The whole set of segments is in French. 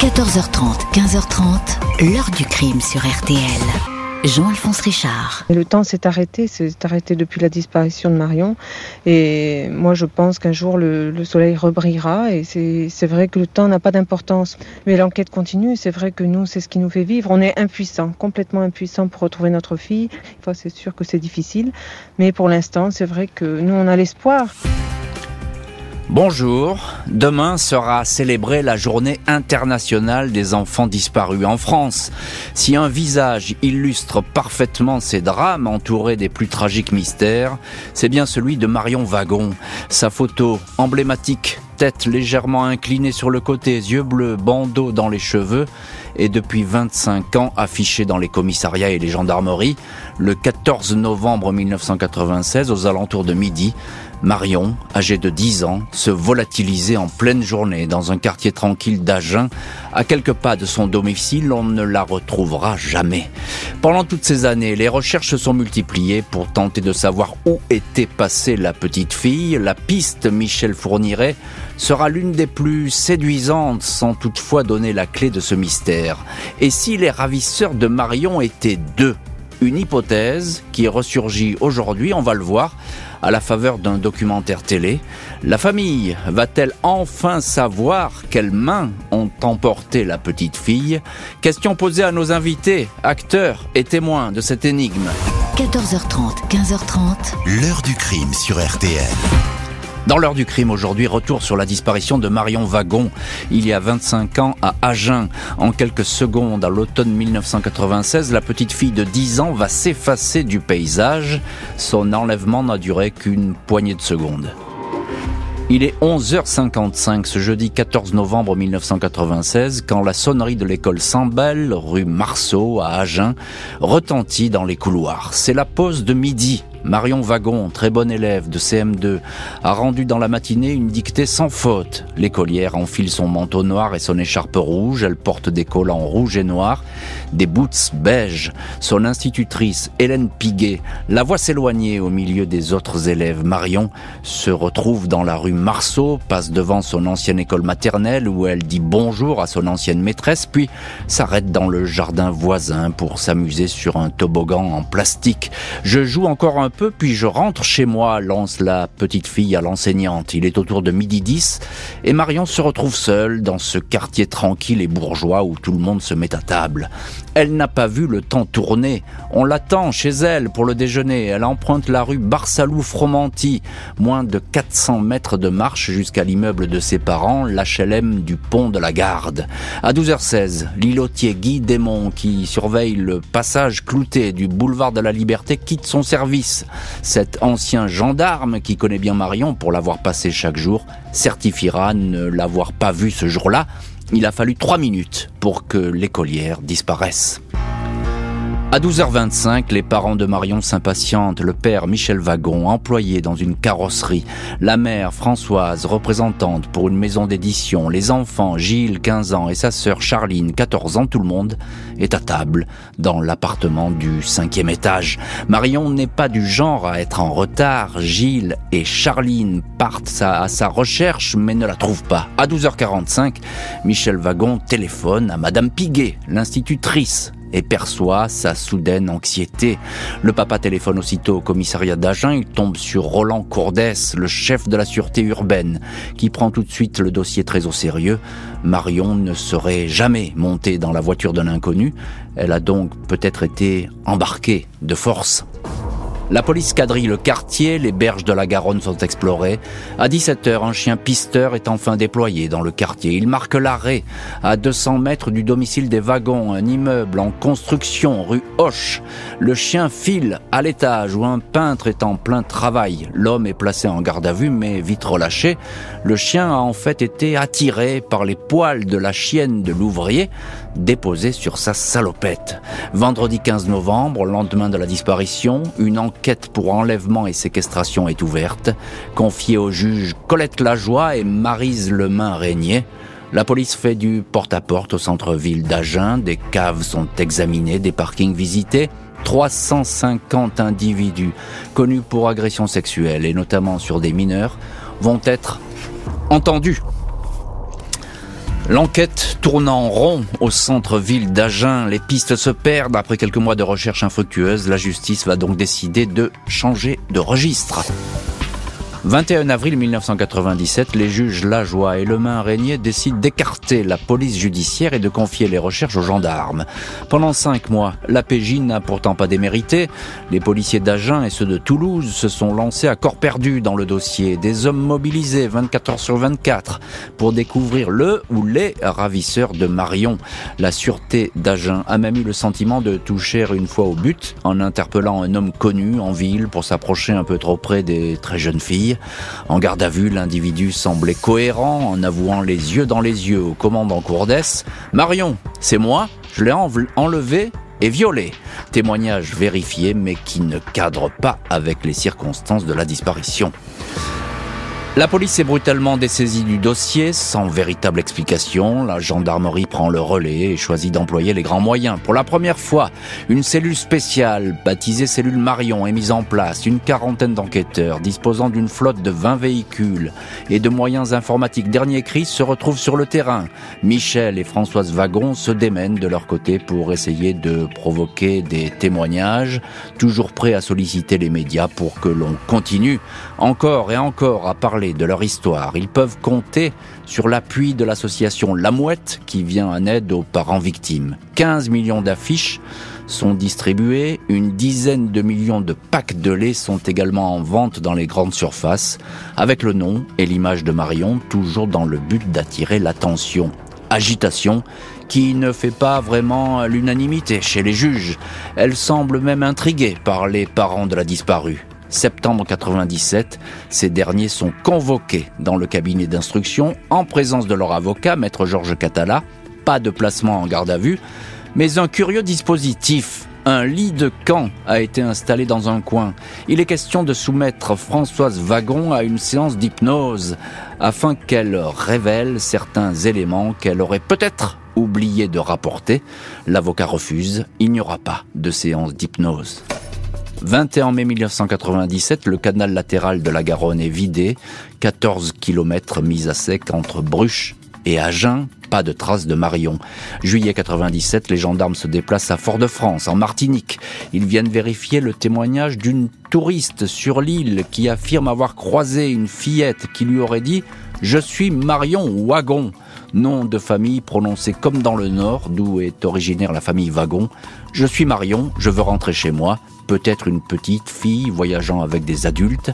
14h30, 15h30, l'heure du crime sur RTL. Jean-Alphonse Richard. le temps s'est arrêté, s'est arrêté depuis la disparition de Marion. Et moi, je pense qu'un jour, le, soleil rebrillera. Et c'est vrai que le temps n'a pas d'importance. Mais l'enquête continue. C'est vrai que nous, c'est ce qui nous fait vivre. On est impuissants, complètement impuissants pour retrouver notre fille. C'est sûr que c'est difficile. Mais pour l'instant, c'est vrai que nous, on a l'espoir. Bonjour, demain sera célébrée la journée internationale des enfants disparus en France. Si un visage illustre parfaitement ces drames entourés des plus tragiques mystères, c'est bien celui de Marion Wagon. Sa photo emblématique, tête légèrement inclinée sur le côté, yeux bleus, bandeau dans les cheveux, est depuis 25 ans affichée dans les commissariats et les gendarmeries. Le 14 novembre 1996, aux alentours de midi, Marion, âgée de 10 ans, se volatilisait en pleine journée dans un quartier tranquille d'Agen. À quelques pas de son domicile, on ne la retrouvera jamais. Pendant toutes ces années, les recherches se sont multipliées pour tenter de savoir où était passée la petite fille. La piste Michel Fourniret sera l'une des plus séduisantes sans toutefois donner la clé de ce mystère. Et si les ravisseurs de Marion étaient deux? Une hypothèse qui ressurgit aujourd'hui, on va le voir, à la faveur d'un documentaire télé. La famille va-t-elle enfin savoir quelles mains ont emporté la petite fille? Question posée à nos invités, acteurs et témoins de cette énigme. 14h30, 15h30. L'heure du crime sur RTL. Dans l'heure du crime aujourd'hui, retour sur la disparition de Marion Wagon il y a 25 ans à Agen. En quelques secondes, à l'automne 1996, la petite fille de 10 ans va s'effacer du paysage. Son enlèvement n'a duré qu'une poignée de secondes. Il est 11h55 ce jeudi 14 novembre 1996 quand la sonnerie de l'école Sambel, rue Marceau à Agen, retentit dans les couloirs. C'est la pause de midi Marion Wagon, très bonne élève de CM2, a rendu dans la matinée une dictée sans faute. L'écolière enfile son manteau noir et son écharpe rouge, elle porte des collants rouge et noir, des boots beige. Son institutrice, Hélène Piguet, la voit s'éloigner au milieu des autres élèves. Marion se retrouve dans la rue Marceau, passe devant son ancienne école maternelle où elle dit bonjour à son ancienne maîtresse, puis s'arrête dans le jardin voisin pour s'amuser sur un toboggan en plastique. Je joue encore un peu, puis je rentre chez moi, lance la petite fille à l'enseignante. Il est autour de midi 10 et Marion se retrouve seule dans ce quartier tranquille et bourgeois où tout le monde se met à table. Elle n'a pas vu le temps tourner. On l'attend chez elle pour le déjeuner. Elle emprunte la rue Barsalou-Fromanti, moins de 400 mètres de marche jusqu'à l'immeuble de ses parents, l'HLM du pont de la Garde. À 12h16, l'îlotier Guy Démon, qui surveille le passage clouté du boulevard de la Liberté, quitte son service. Cet ancien gendarme qui connaît bien Marion pour l'avoir passé chaque jour certifiera ne l'avoir pas vu ce jour-là. Il a fallu trois minutes pour que l'écolière disparaisse. À 12h25, les parents de Marion s'impatientent. Le père Michel Wagon, employé dans une carrosserie. La mère Françoise, représentante pour une maison d'édition. Les enfants Gilles, 15 ans, et sa sœur Charline, 14 ans. Tout le monde est à table dans l'appartement du cinquième étage. Marion n'est pas du genre à être en retard. Gilles et Charline partent à sa recherche mais ne la trouvent pas. À 12h45, Michel Wagon téléphone à Madame Piguet, l'institutrice et perçoit sa soudaine anxiété. Le papa téléphone aussitôt au commissariat d'Agen, il tombe sur Roland Courdès, le chef de la sûreté urbaine, qui prend tout de suite le dossier très au sérieux. Marion ne serait jamais montée dans la voiture d'un inconnu, elle a donc peut-être été embarquée de force. La police quadrille le quartier, les berges de la Garonne sont explorées. À 17h, un chien pisteur est enfin déployé dans le quartier. Il marque l'arrêt à 200 mètres du domicile des wagons, un immeuble en construction rue Hoche. Le chien file à l'étage où un peintre est en plein travail. L'homme est placé en garde à vue mais vite relâché. Le chien a en fait été attiré par les poils de la chienne de l'ouvrier déposée sur sa salopette. Vendredi 15 novembre, lendemain de la disparition, une pour enlèvement et séquestration est ouverte, confiée aux juges Colette Lajoie et Marise Lemain Régnier. La police fait du porte-à-porte -porte au centre-ville d'Agen, des caves sont examinées, des parkings visités, 350 individus connus pour agression sexuelle et notamment sur des mineurs vont être entendus L'enquête tourne en rond au centre-ville d'Agen. Les pistes se perdent. Après quelques mois de recherche infructueuse, la justice va donc décider de changer de registre. 21 avril 1997, les juges Lajoie et Lemain Régnier décident d'écarter la police judiciaire et de confier les recherches aux gendarmes. Pendant cinq mois, l'APJ n'a pourtant pas démérité. Les policiers d'Agen et ceux de Toulouse se sont lancés à corps perdu dans le dossier. Des hommes mobilisés 24 heures sur 24 pour découvrir le ou les ravisseurs de Marion. La sûreté d'Agen a même eu le sentiment de toucher une fois au but en interpellant un homme connu en ville pour s'approcher un peu trop près des très jeunes filles. En garde à vue, l'individu semblait cohérent en avouant les yeux dans les yeux au commandant Courdès Marion, c'est moi, je l'ai enlevé et violé. Témoignage vérifié mais qui ne cadre pas avec les circonstances de la disparition. La police est brutalement dessaisie du dossier sans véritable explication. La gendarmerie prend le relais et choisit d'employer les grands moyens. Pour la première fois, une cellule spéciale, baptisée cellule Marion, est mise en place. Une quarantaine d'enquêteurs disposant d'une flotte de 20 véhicules et de moyens informatiques dernier cri se retrouvent sur le terrain. Michel et Françoise Wagon se démènent de leur côté pour essayer de provoquer des témoignages, toujours prêts à solliciter les médias pour que l'on continue encore et encore à parler de leur histoire. Ils peuvent compter sur l'appui de l'association La Mouette qui vient en aide aux parents victimes. 15 millions d'affiches sont distribuées, une dizaine de millions de packs de lait sont également en vente dans les grandes surfaces, avec le nom et l'image de Marion, toujours dans le but d'attirer l'attention. Agitation qui ne fait pas vraiment l'unanimité chez les juges. Elle semble même intriguée par les parents de la disparue septembre 97, ces derniers sont convoqués dans le cabinet d'instruction en présence de leur avocat, maître Georges Catala. Pas de placement en garde à vue, mais un curieux dispositif. Un lit de camp a été installé dans un coin. Il est question de soumettre Françoise Wagon à une séance d'hypnose afin qu'elle révèle certains éléments qu'elle aurait peut-être oublié de rapporter. L'avocat refuse. Il n'y aura pas de séance d'hypnose. 21 mai 1997, le canal latéral de la Garonne est vidé, 14 km mis à sec entre Bruches et Agen, pas de traces de Marion. Juillet 97, les gendarmes se déplacent à Fort-de-France, en Martinique. Ils viennent vérifier le témoignage d'une touriste sur l'île qui affirme avoir croisé une fillette qui lui aurait dit « Je suis Marion Wagon » nom de famille prononcé comme dans le Nord, d'où est originaire la famille Wagon. Je suis Marion, je veux rentrer chez moi peut-être une petite fille voyageant avec des adultes,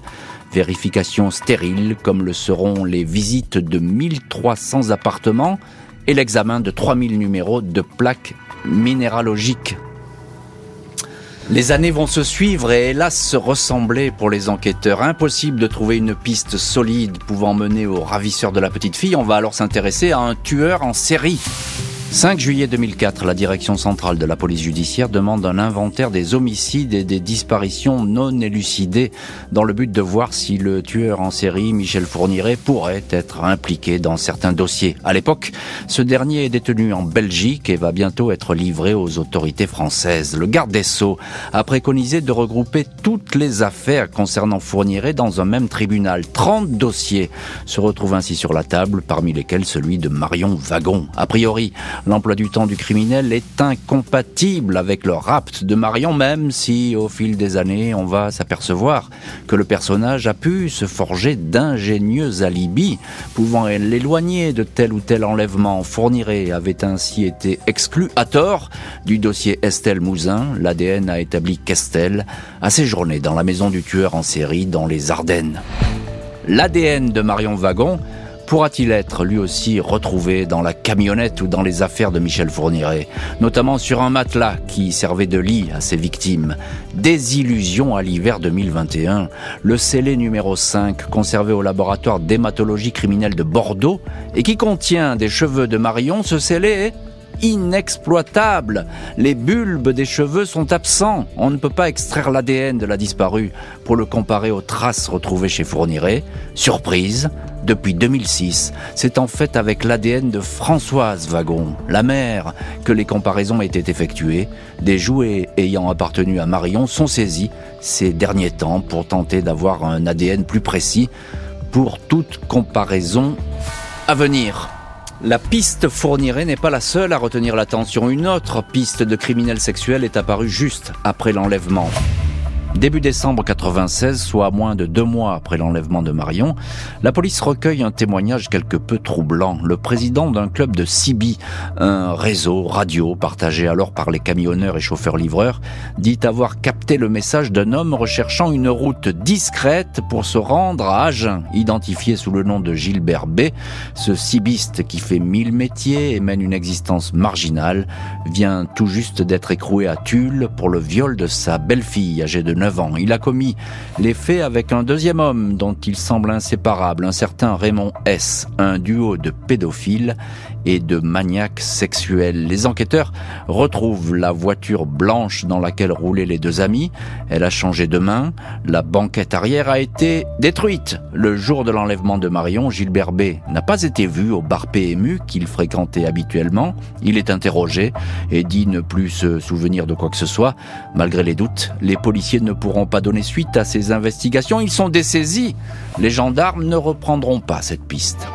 vérification stérile comme le seront les visites de 1300 appartements et l'examen de 3000 numéros de plaques minéralogiques. Les années vont se suivre et hélas se ressembler pour les enquêteurs. Impossible de trouver une piste solide pouvant mener au ravisseur de la petite fille. On va alors s'intéresser à un tueur en série. 5 juillet 2004, la direction centrale de la police judiciaire demande un inventaire des homicides et des disparitions non élucidées dans le but de voir si le tueur en série Michel Fourniret pourrait être impliqué dans certains dossiers. À l'époque, ce dernier est détenu en Belgique et va bientôt être livré aux autorités françaises. Le garde des Sceaux a préconisé de regrouper toutes les affaires concernant Fourniret dans un même tribunal. 30 dossiers se retrouvent ainsi sur la table, parmi lesquels celui de Marion Wagon. A priori, L'emploi du temps du criminel est incompatible avec le rapt de Marion, même si au fil des années on va s'apercevoir que le personnage a pu se forger d'ingénieux alibis pouvant l'éloigner de tel ou tel enlèvement. Fourniret avait ainsi été exclu à tort du dossier Estelle Mouzin. L'ADN a établi qu'Estelle a séjourné dans la maison du tueur en série dans les Ardennes. L'ADN de Marion Wagon pourra-t-il être lui aussi retrouvé dans la camionnette ou dans les affaires de Michel Fourniret, notamment sur un matelas qui servait de lit à ses victimes Désillusion à l'hiver 2021. Le scellé numéro 5, conservé au laboratoire d'hématologie criminelle de Bordeaux et qui contient des cheveux de Marion, ce scellé est inexploitable. Les bulbes des cheveux sont absents. On ne peut pas extraire l'ADN de la disparue pour le comparer aux traces retrouvées chez Fourniret. Surprise, depuis 2006, c'est en fait avec l'ADN de Françoise Wagon, la mère, que les comparaisons étaient effectuées. Des jouets ayant appartenu à Marion sont saisis ces derniers temps pour tenter d'avoir un ADN plus précis pour toute comparaison à venir. La piste fournirait n'est pas la seule à retenir l'attention. Une autre piste de criminel sexuel est apparue juste après l'enlèvement. Début décembre 96, soit moins de deux mois après l'enlèvement de Marion, la police recueille un témoignage quelque peu troublant. Le président d'un club de Sibi, un réseau radio partagé alors par les camionneurs et chauffeurs-livreurs, dit avoir capté le message d'un homme recherchant une route discrète pour se rendre à Agen, identifié sous le nom de Gilbert B. Ce Sibiste qui fait mille métiers et mène une existence marginale vient tout juste d'être écroué à Tulle pour le viol de sa belle-fille âgée de 9 il a commis les faits avec un deuxième homme dont il semble inséparable, un certain Raymond S., un duo de pédophiles et de maniaques sexuels. Les enquêteurs retrouvent la voiture blanche dans laquelle roulaient les deux amis. Elle a changé de main. La banquette arrière a été détruite. Le jour de l'enlèvement de Marion, Gilbert B. n'a pas été vu au bar PMU qu'il fréquentait habituellement. Il est interrogé et dit ne plus se souvenir de quoi que ce soit. Malgré les doutes, les policiers ne pourront pas donner suite à ces investigations. Ils sont dessaisis. Les gendarmes ne reprendront pas cette piste.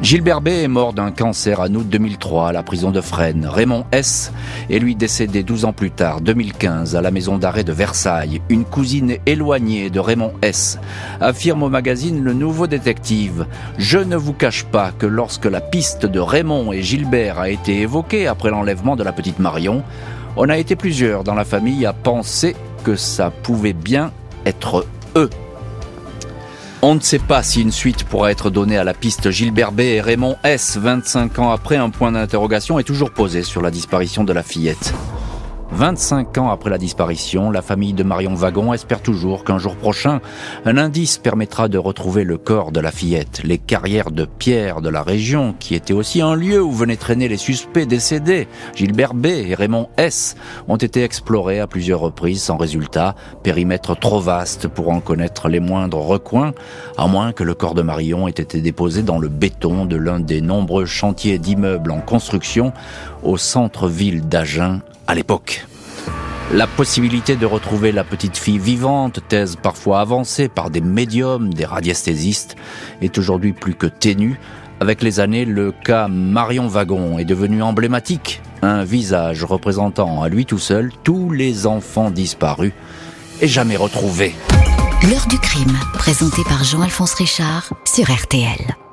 Gilbert B est mort d'un cancer en août 2003 à la prison de Fresnes. Raymond S est lui décédé 12 ans plus tard, 2015, à la maison d'arrêt de Versailles. Une cousine éloignée de Raymond S affirme au magazine Le Nouveau Détective Je ne vous cache pas que lorsque la piste de Raymond et Gilbert a été évoquée après l'enlèvement de la petite Marion, on a été plusieurs dans la famille à penser que ça pouvait bien être eux. On ne sait pas si une suite pourra être donnée à la piste Gilbert B et Raymond S. 25 ans après, un point d'interrogation est toujours posé sur la disparition de la fillette. 25 ans après la disparition, la famille de Marion Wagon espère toujours qu'un jour prochain, un indice permettra de retrouver le corps de la fillette. Les carrières de pierre de la région, qui étaient aussi un lieu où venaient traîner les suspects décédés, Gilbert B et Raymond S, ont été explorées à plusieurs reprises sans résultat, périmètre trop vaste pour en connaître les moindres recoins, à moins que le corps de Marion ait été déposé dans le béton de l'un des nombreux chantiers d'immeubles en construction au centre-ville d'Agen à l'époque. La possibilité de retrouver la petite fille vivante, thèse parfois avancée par des médiums, des radiesthésistes, est aujourd'hui plus que ténue. Avec les années, le cas Marion Wagon est devenu emblématique, un visage représentant à lui tout seul tous les enfants disparus et jamais retrouvés. L'heure du crime, présenté par Jean-Alphonse Richard sur RTL.